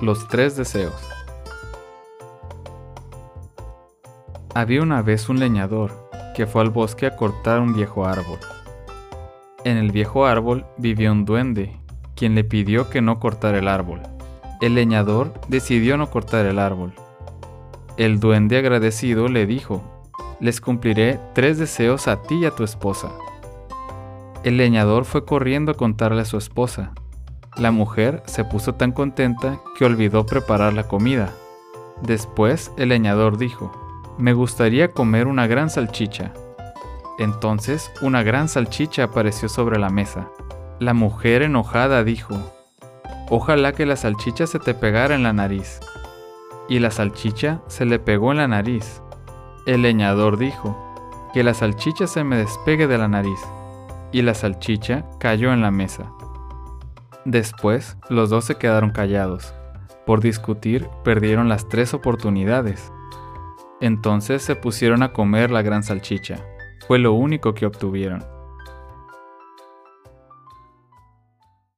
Los tres deseos. Había una vez un leñador que fue al bosque a cortar un viejo árbol. En el viejo árbol vivía un duende, quien le pidió que no cortara el árbol. El leñador decidió no cortar el árbol. El duende agradecido le dijo, les cumpliré tres deseos a ti y a tu esposa. El leñador fue corriendo a contarle a su esposa, la mujer se puso tan contenta que olvidó preparar la comida. Después el leñador dijo, me gustaría comer una gran salchicha. Entonces una gran salchicha apareció sobre la mesa. La mujer enojada dijo, ojalá que la salchicha se te pegara en la nariz. Y la salchicha se le pegó en la nariz. El leñador dijo, que la salchicha se me despegue de la nariz. Y la salchicha cayó en la mesa. Después, los dos se quedaron callados. Por discutir, perdieron las tres oportunidades. Entonces se pusieron a comer la gran salchicha. Fue lo único que obtuvieron.